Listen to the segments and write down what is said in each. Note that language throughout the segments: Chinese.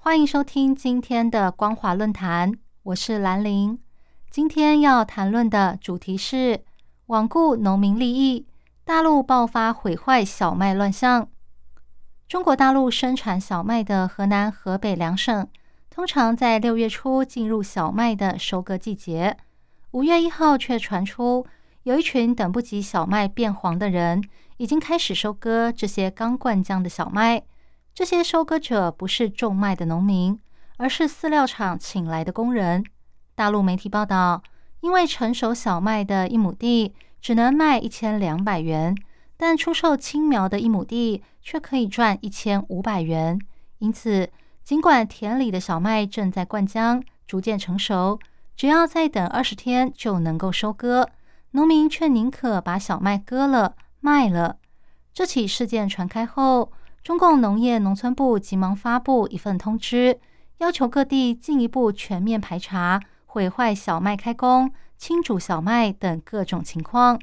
欢迎收听今天的光华论坛，我是兰玲。今天要谈论的主题是罔顾农民利益，大陆爆发毁坏小麦乱象。中国大陆生产小麦的河南、河北两省，通常在六月初进入小麦的收割季节，五月一号却传出有一群等不及小麦变黄的人，已经开始收割这些刚灌浆的小麦。这些收割者不是种麦的农民，而是饲料厂请来的工人。大陆媒体报道，因为成熟小麦的一亩地只能卖一千两百元，但出售青苗的一亩地却可以赚一千五百元。因此，尽管田里的小麦正在灌浆，逐渐成熟，只要再等二十天就能够收割，农民却宁可把小麦割了卖了。这起事件传开后，中共农业农村部急忙发布一份通知，要求各地进一步全面排查毁坏小麦开工、清煮小麦等各种情况。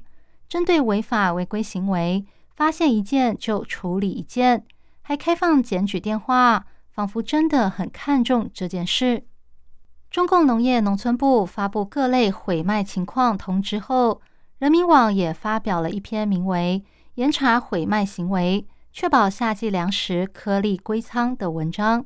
针对违法违规行为，发现一件就处理一件，还开放检举电话，仿佛真的很看重这件事。中共农业农村部发布各类毁麦情况通知后，人民网也发表了一篇名为《严查毁麦行为》。确保夏季粮食颗粒归仓的文章，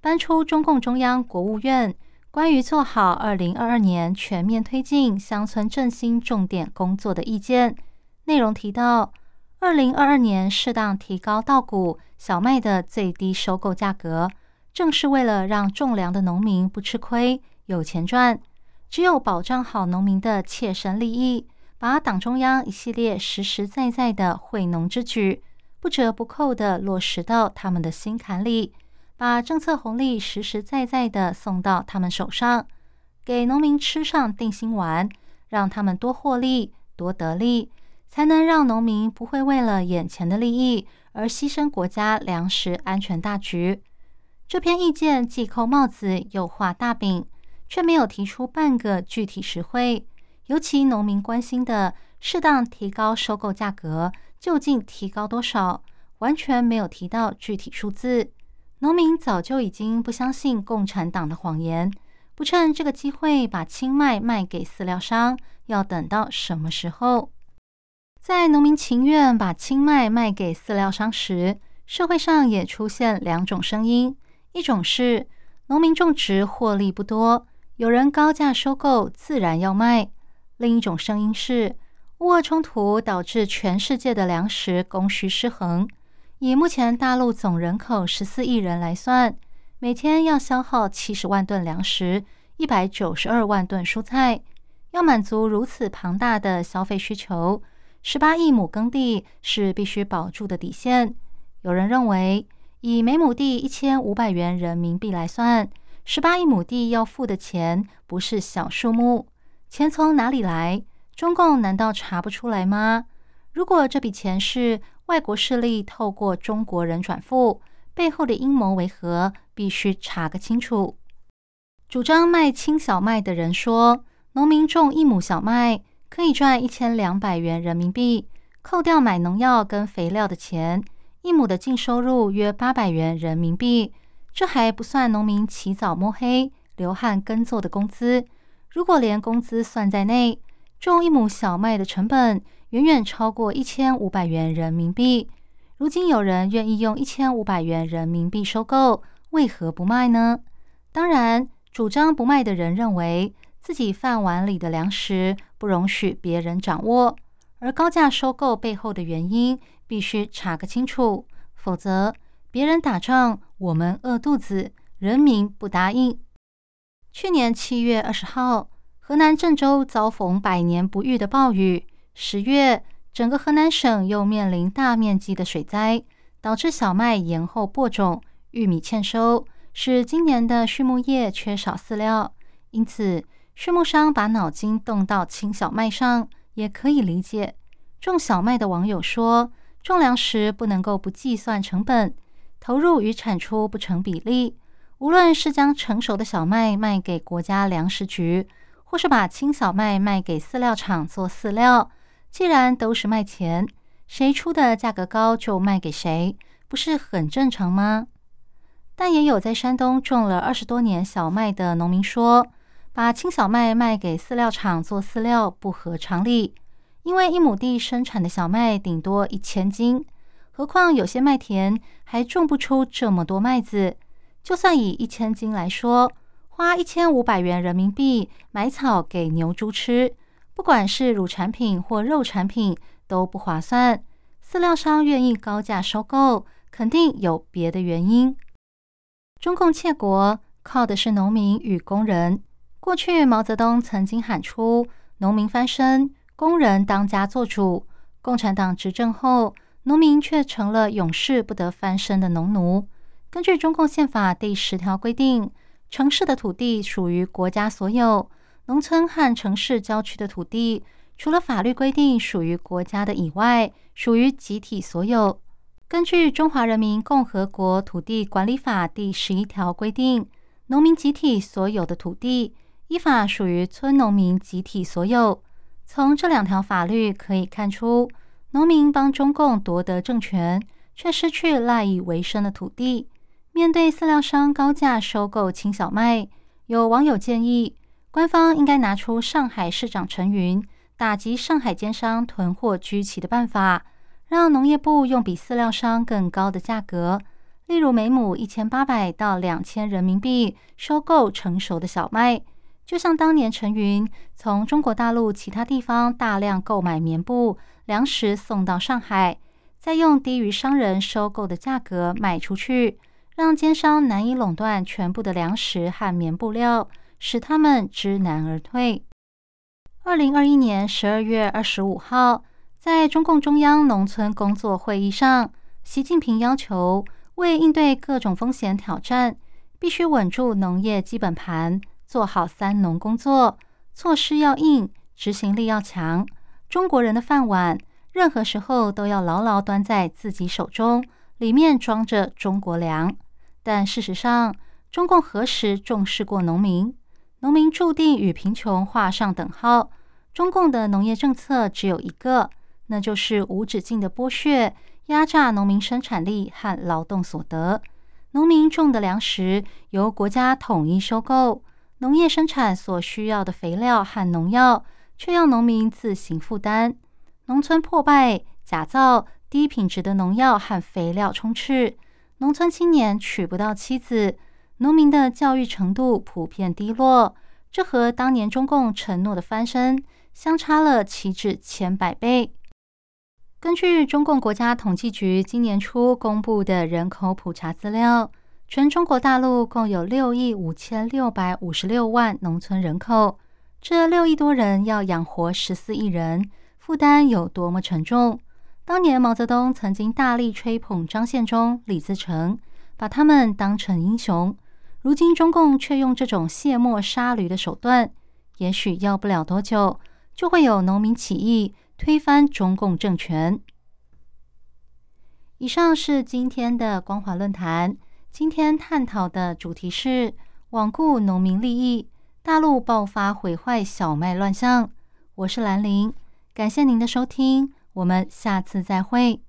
搬出中共中央、国务院关于做好二零二二年全面推进乡村振兴重点工作的意见。内容提到，二零二二年适当提高稻谷、小麦的最低收购价格，正是为了让种粮的农民不吃亏、有钱赚。只有保障好农民的切身利益，把党中央一系列实实在在的惠农之举。不折不扣地落实到他们的心坎里，把政策红利实实在在地送到他们手上，给农民吃上定心丸，让他们多获利、多得利，才能让农民不会为了眼前的利益而牺牲国家粮食安全大局。这篇意见既扣帽子又画大饼，却没有提出半个具体实惠。尤其农民关心的适当提高收购价格。究竟提高多少？完全没有提到具体数字。农民早就已经不相信共产党的谎言，不趁这个机会把青麦卖给饲料商，要等到什么时候？在农民情愿把青麦卖给饲料商时，社会上也出现两种声音：一种是农民种植获利不多，有人高价收购，自然要卖；另一种声音是。乌冲突导致全世界的粮食供需失衡。以目前大陆总人口十四亿人来算，每天要消耗七十万吨粮食，一百九十二万吨蔬菜。要满足如此庞大的消费需求，十八亿亩耕地是必须保住的底线。有人认为，以每亩地一千五百元人民币来算，十八亿亩地要付的钱不是小数目。钱从哪里来？中共难道查不出来吗？如果这笔钱是外国势力透过中国人转付，背后的阴谋为何？必须查个清楚。主张卖青小麦的人说，农民种一亩小麦可以赚一千两百元人民币，扣掉买农药跟肥料的钱，一亩的净收入约八百元人民币。这还不算农民起早摸黑、流汗耕作的工资。如果连工资算在内，种一亩小麦的成本远远超过一千五百元人民币。如今有人愿意用一千五百元人民币收购，为何不卖呢？当然，主张不卖的人认为自己饭碗里的粮食不容许别人掌握，而高价收购背后的原因必须查个清楚，否则别人打仗，我们饿肚子，人民不答应。去年七月二十号。河南郑州遭逢百年不遇的暴雨，十月，整个河南省又面临大面积的水灾，导致小麦延后播种，玉米欠收，使今年的畜牧业缺少饲料，因此，畜牧商把脑筋动到青小麦上，也可以理解。种小麦的网友说，种粮食不能够不计算成本，投入与产出不成比例。无论是将成熟的小麦卖给国家粮食局，或是把青小麦卖给饲料厂做饲料，既然都是卖钱，谁出的价格高就卖给谁，不是很正常吗？但也有在山东种了二十多年小麦的农民说，把青小麦卖给饲料厂做饲料不合常理，因为一亩地生产的小麦顶多一千斤，何况有些麦田还种不出这么多麦子。就算以一千斤来说，花一千五百元人民币买草给牛猪吃，不管是乳产品或肉产品都不划算。饲料商愿意高价收购，肯定有别的原因。中共窃国靠的是农民与工人。过去毛泽东曾经喊出“农民翻身，工人当家作主”。共产党执政后，农民却成了永世不得翻身的农奴。根据中共宪法第十条规定，城市的土地属于国家所有，农村和城市郊区的土地，除了法律规定属于国家的以外，属于集体所有。根据《中华人民共和国土地管理法》第十一条规定，农民集体所有的土地，依法属于村农民集体所有。从这两条法律可以看出，农民帮中共夺得政权，却失去赖以为生的土地。面对饲料商高价收购青小麦，有网友建议，官方应该拿出上海市长陈云打击上海奸商囤货居奇的办法，让农业部用比饲料商更高的价格，例如每亩一千八百到两千人民币收购成熟的小麦，就像当年陈云从中国大陆其他地方大量购买棉布、粮食送到上海，再用低于商人收购的价格卖出去。让奸商难以垄断全部的粮食和棉布料，使他们知难而退。二零二一年十二月二十五号，在中共中央农村工作会议上，习近平要求为应对各种风险挑战，必须稳住农业基本盘，做好“三农”工作，措施要硬，执行力要强。中国人的饭碗，任何时候都要牢牢端在自己手中，里面装着中国粮。但事实上，中共何时重视过农民？农民注定与贫穷画上等号。中共的农业政策只有一个，那就是无止境的剥削、压榨农民生产力和劳动所得。农民种的粮食由国家统一收购，农业生产所需要的肥料和农药却要农民自行负担。农村破败、假造、低品质的农药和肥料充斥。农村青年娶不到妻子，农民的教育程度普遍低落，这和当年中共承诺的翻身相差了岂止千百倍。根据中共国家统计局今年初公布的人口普查资料，全中国大陆共有六亿五千六百五十六万农村人口，这六亿多人要养活十四亿人，负担有多么沉重？当年毛泽东曾经大力吹捧张献忠、李自成，把他们当成英雄。如今中共却用这种卸磨杀驴的手段，也许要不了多久，就会有农民起义推翻中共政权。以上是今天的光华论坛，今天探讨的主题是罔顾农民利益，大陆爆发毁坏小麦乱象。我是兰陵，感谢您的收听。我们下次再会。